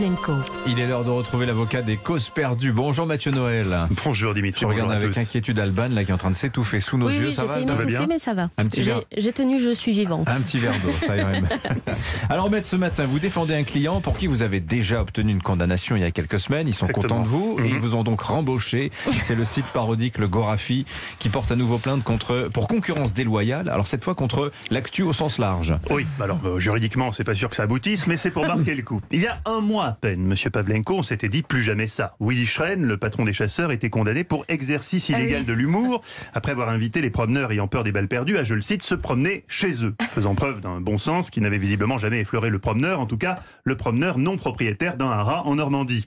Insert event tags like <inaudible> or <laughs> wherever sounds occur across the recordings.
Pavlenko. Il est l'heure de retrouver l'avocat des causes perdues. Bonjour Mathieu Noël. Bonjour Dimitri. Je regarde avec tous. inquiétude Alban là qui est en train de s'étouffer sous nos oui, yeux. oui, ça va failli tout bien mais ça va. Un petit J'ai verre. j'ai tenu, je suis vivante. Un petit verre d'eau, ça irait. <laughs> Alors, maître, ce matin, vous défendez un client pour qui vous avez déjà obtenu une condamnation il y a quelques semaines. Ils sont Exactement. contents de vous et Mhm. ils vous ont donc rembauché. C'est le site parodique Le Gorafi qui porte à nouveau plainte contre, pour concurrence déloyale. Alors, cette fois contre l'actu au sens large. Oui, alors euh, juridiquement, c'est pas sûr que ça aboutisse, mais c'est pour marquer le coup. Il y a un mois à peine, Monsieur Pavlenko, on s'était dit plus jamais ça. Willy Schren, le patron des chasseurs, était condamné pour exercice Ah oui. illégal de l'humour après avoir invité les promeneurs ayant peur des balles perdues à, je le cite, se promener chez eux, faisant preuve d'un bon sens qui n'avait visiblement jamais effleuré le promeneur, en tout cas le promeneur non propriétaire d'un haras en Normandie.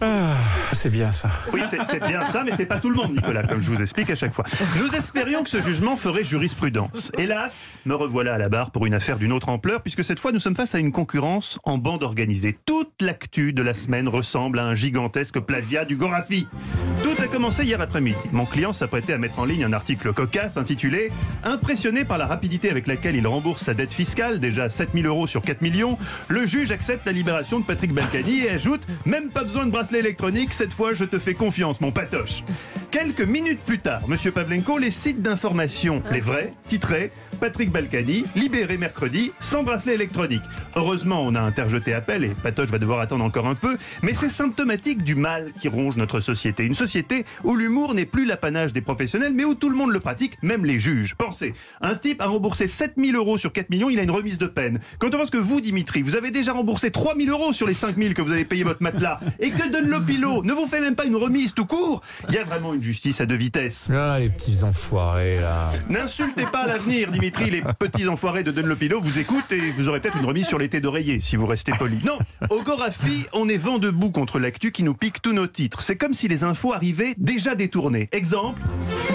C'est bien ça. Oui, c'est c'est bien ça, mais c'est pas tout le monde, Nicolas, comme je vous explique à chaque fois. Nous espérions que ce jugement ferait jurisprudence. Hélas, me revoilà à la barre pour une affaire d'une autre ampleur, puisque cette fois nous sommes face à une concurrence en bande organisée. Toute l'actu de la semaine ressemble à un gigantesque plagiat du Gorafi. Tout a commencé hier après-midi. Mon client s'apprêtait à mettre en ligne un article cocasse intitulé Impressionné par la rapidité avec laquelle il rembourse sa dette fiscale, déjà 7000 euros sur 4 millions, le juge accepte la libération de Patrick Balkany et ajoute Même pas besoin de bracelet électronique, cette fois je te fais confiance, mon patoche. Quelques minutes plus tard, Monsieur Pavlenko, les sites d'information, les vrais, titraient Patrick Balkany, libéré mercredi, sans bracelet électronique. Heureusement, on a interjeté appel et Patoche va devoir attendre encore un peu, mais c'est symptomatique du mal qui ronge notre société. Une société où l'humour n'est plus l'apanage des professionnels, mais où tout le monde le pratique, même les juges. Pensez, un type a remboursé 7000 euros sur 4 millions, il a une remise de peine. Quand on pense que vous, Dimitri, vous avez déjà remboursé 3000 euros sur les 5000 que vous avez payé votre matelas, et que Dunlopilo ne vous fait même pas une remise tout court, il y a vraiment une justice à deux vitesses. Ah, les petits enfoirés là. N'insultez pas l'avenir, Dimitri. Les petits enfoirés de Dunlopilo vous écoutent et vous aurez peut-être une remise sur l'été d'oreiller si vous restez poli. Non, au Gorafi, on est vent debout contre l'actu qui nous pique tous nos titres. C'est comme si les infos arrivaient déjà détournées. Exemple,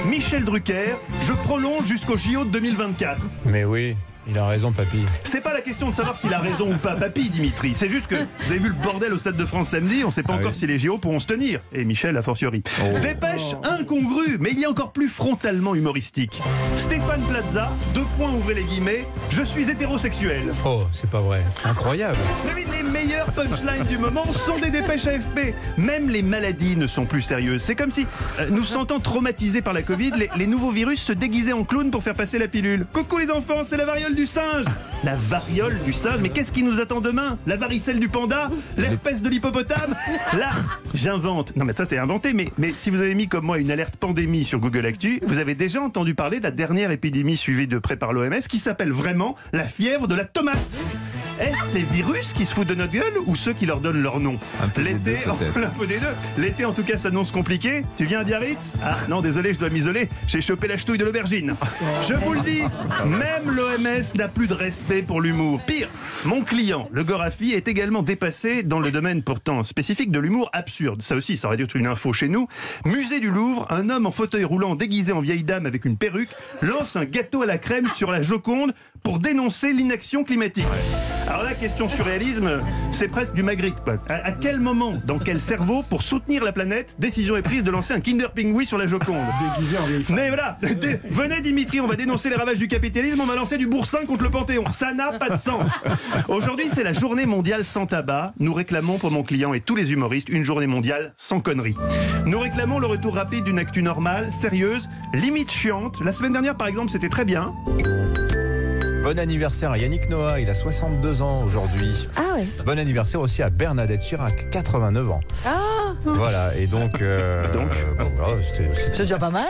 Michel Drucker, je prolonge jusqu'au JO de 2024. Mais oui, il a raison, papy. C'est pas la question de savoir s'il a raison ou pas, papy, Dimitri. C'est juste que vous avez vu le bordel au Stade de France samedi, on sait pas Ah encore oui. si les JO pourront se tenir. Et Michel, a fortiori. Oh. Dépêche incongrue, mais il y a encore plus frontalement humoristique. Stéphane Plaza, deux points, ouvrez les guillemets, je suis hétérosexuel. Oh, c'est pas vrai. Incroyable. Mais les meilleures punchlines du moment sont des dépêches AFP. Même les maladies ne sont plus sérieuses. C'est comme si, euh, nous sentant traumatisés par la Covid, les, les nouveaux virus se déguisaient en clown pour faire passer la pilule. Coucou les enfants, c'est la variole La variole du singe, mais qu'est-ce qui nous attend demain? La varicelle du panda L'herpès de l'hippopotame Là, j'invente. Non mais ça c'est inventé, mais, mais si vous avez mis comme moi une alerte pandémie sur Google Actu, vous avez déjà entendu parler de la dernière épidémie suivie de près par l'OMS qui s'appelle vraiment la fièvre de la tomate. Est-ce les virus qui se foutent de notre gueule ou ceux qui leur donnent leur nom L'été, <laughs> un peu des deux. L'été en tout cas s'annonce compliqué. Tu viens à Biarritz Ah non, désolé, je dois m'isoler. J'ai chopé la ch'touille de l'aubergine. Je vous le dis, même l'OMS n'a plus de respect pour l'humour. Pire, mon client, le Gorafi, est également dépassé dans le domaine pourtant spécifique de l'humour absurde. Ça aussi, ça aurait dû être une info chez nous. Musée du Louvre, un homme en fauteuil roulant déguisé en vieille dame avec une perruque lance un gâteau à la crème sur la Joconde pour dénoncer l'inaction climatique. Alors la question surréalisme, c'est presque du Magritte. À, à quel moment, dans quel cerveau, pour soutenir la planète, décision est prise de lancer un Kinder Pingui sur la Joconde Mais voilà, venez Dimitri, on va dénoncer les ravages du capitalisme, on va lancer du boursin contre le Panthéon. Ça n'a pas de sens. Aujourd'hui, c'est la journée mondiale sans tabac. Nous réclamons pour mon client et tous les humoristes une journée mondiale sans conneries. Nous réclamons le retour rapide d'une actu normale, sérieuse, limite chiante. La semaine dernière, par exemple, c'était très bien. Bon anniversaire à Yannick Noah, il a 62 ans aujourd'hui. Ah ouais. Bon anniversaire aussi à Bernadette Chirac, 89 ans. Ah, Voilà, et donc. euh, <laughs> Donc bon, voilà, c'était- c'était- c'est déjà pas mal.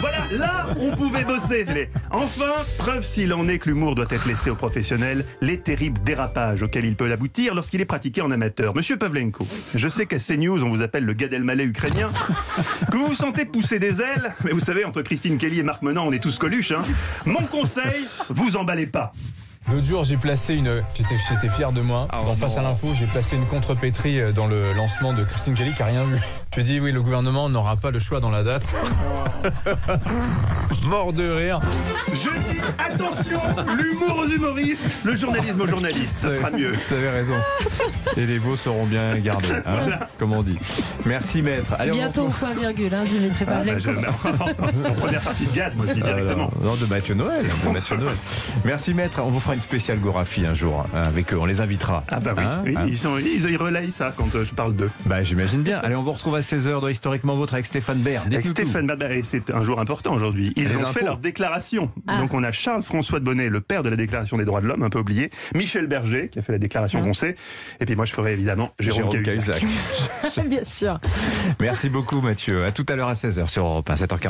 Voilà, là, on pouvait bosser. c'est les- Enfin, preuve s'il en est que l'humour doit être laissé aux professionnels, les terribles dérapages auxquels il peut aboutir lorsqu'il est pratiqué en amateur. Monsieur Pavlenko, je sais qu'à CNews, on vous appelle le Gad Elmaleh ukrainien, <laughs> que vous vous sentez pousser des ailes, mais vous savez, entre Christine Kelly et Marc Menant, on est tous coluches. Hein. Mon conseil, vous emballez pas. L'autre jour, j'ai placé une. J'étais, j'étais fier de moi. Ah, dans non. Face à l'info, j'ai placé une contrepétrie euh, dans le lancement de Christine Kelly qui a rien vu. <laughs> Je dis oui, le gouvernement n'aura pas le choix dans la date. <laughs> Mort de rire. Je dis attention, l'humour aux humoristes, le journalisme aux journalistes, ça sera mieux. Vous avez raison. Et les veaux seront bien gardés, hein, comme on dit. Merci maître. Allez, on Bientôt au point virgule, hein, Dimitri Ah, bah, je- en <laughs> première partie de Gad, moi je dis Ah, directement. non, non, de Mathieu Noël. de Mathieu Noël. Merci maître. On vous fera une spéciale Gorafi un jour hein, avec eux. On les invitera. Ah bah oui, Hein, oui, hein. ils, sont, ils, ils relayent ça quand euh, je parle d'eux. Bah j'imagine bien. Allez, on vous retrouve à 16h dans Historiquement Vôtre avec Stéphane Bern. Avec. Stéphane et c'est un jour important aujourd'hui. Ils Les ont impôts. fait leur déclaration. Ah. Donc on a Charles-François de Bonnet, le père de la déclaration des droits de l'homme, un peu oublié. Michel Berger, qui a fait la déclaration qu'on sait. Et puis moi je ferai évidemment Jérôme, Jérôme Cahuzac. Cahuzac. <laughs> Bien sûr. Merci beaucoup Mathieu. À tout à l'heure à 16h sur Europe 1, 7h40.